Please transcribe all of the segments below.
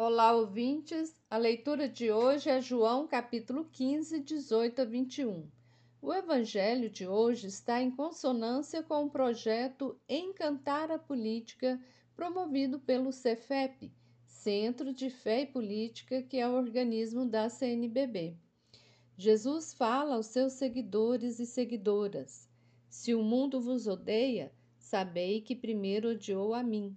Olá, ouvintes. A leitura de hoje é João, capítulo 15, 18 a 21. O evangelho de hoje está em consonância com o projeto Encantar a Política, promovido pelo Cefep, Centro de Fé e Política, que é o organismo da CNBB. Jesus fala aos seus seguidores e seguidoras: Se o mundo vos odeia, sabei que primeiro odiou a mim.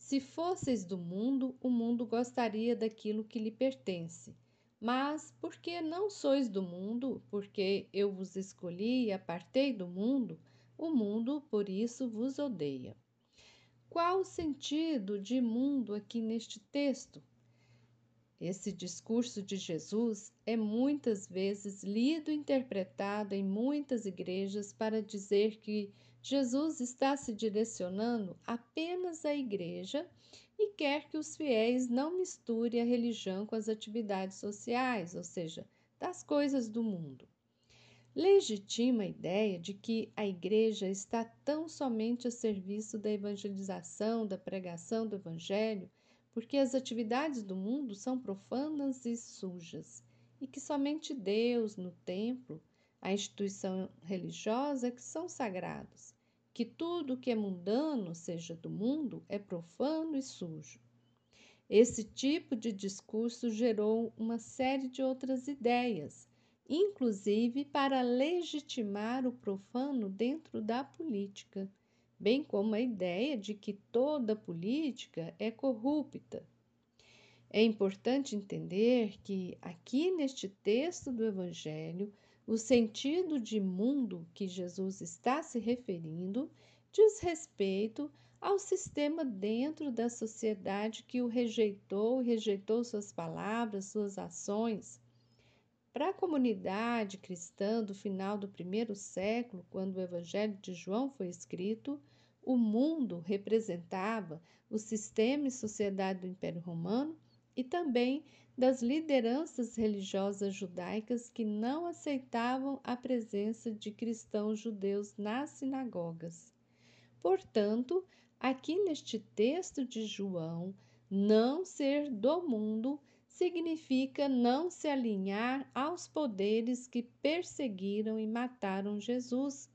Se fosseis do mundo, o mundo gostaria daquilo que lhe pertence. Mas, porque não sois do mundo, porque eu vos escolhi e apartei do mundo, o mundo por isso vos odeia. Qual o sentido de mundo aqui neste texto? Esse discurso de Jesus é muitas vezes lido e interpretado em muitas igrejas para dizer que Jesus está se direcionando apenas à igreja e quer que os fiéis não misturem a religião com as atividades sociais, ou seja, das coisas do mundo. Legitima a ideia de que a igreja está tão somente a serviço da evangelização, da pregação do evangelho, porque as atividades do mundo são profanas e sujas, e que somente Deus, no templo, a instituição religiosa é que são sagrados, que tudo que é mundano, seja do mundo, é profano e sujo. Esse tipo de discurso gerou uma série de outras ideias, inclusive para legitimar o profano dentro da política bem como a ideia de que toda política é corrupta. É importante entender que, aqui neste texto do Evangelho, o sentido de mundo que Jesus está se referindo diz respeito ao sistema dentro da sociedade que o rejeitou, rejeitou suas palavras, suas ações. Para a comunidade cristã do final do primeiro século, quando o Evangelho de João foi escrito, o mundo representava o sistema e sociedade do Império Romano e também das lideranças religiosas judaicas que não aceitavam a presença de cristãos judeus nas sinagogas. Portanto, aqui neste texto de João, não ser do mundo significa não se alinhar aos poderes que perseguiram e mataram Jesus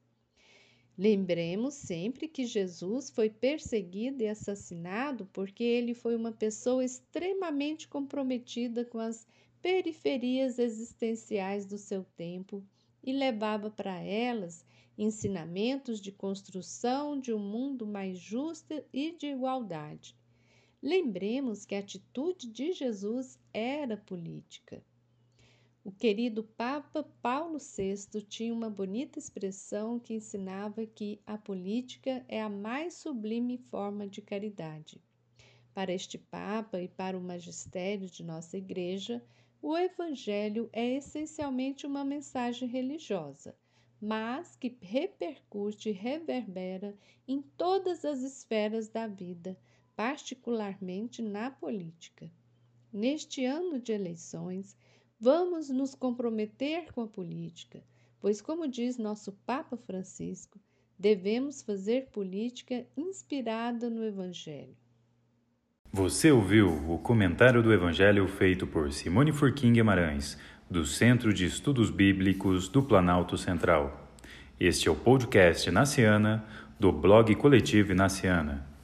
Lembremos sempre que Jesus foi perseguido e assassinado porque ele foi uma pessoa extremamente comprometida com as periferias existenciais do seu tempo e levava para elas ensinamentos de construção de um mundo mais justo e de igualdade. Lembremos que a atitude de Jesus era política. O querido Papa Paulo VI tinha uma bonita expressão que ensinava que a política é a mais sublime forma de caridade. Para este Papa e para o magistério de nossa Igreja, o Evangelho é essencialmente uma mensagem religiosa, mas que repercute e reverbera em todas as esferas da vida, particularmente na política. Neste ano de eleições, Vamos nos comprometer com a política, pois, como diz nosso Papa Francisco, devemos fazer política inspirada no Evangelho. Você ouviu o comentário do Evangelho feito por Simone Furquim Guimarães, do Centro de Estudos Bíblicos do Planalto Central. Este é o podcast Naciana, do blog Coletivo Naciana.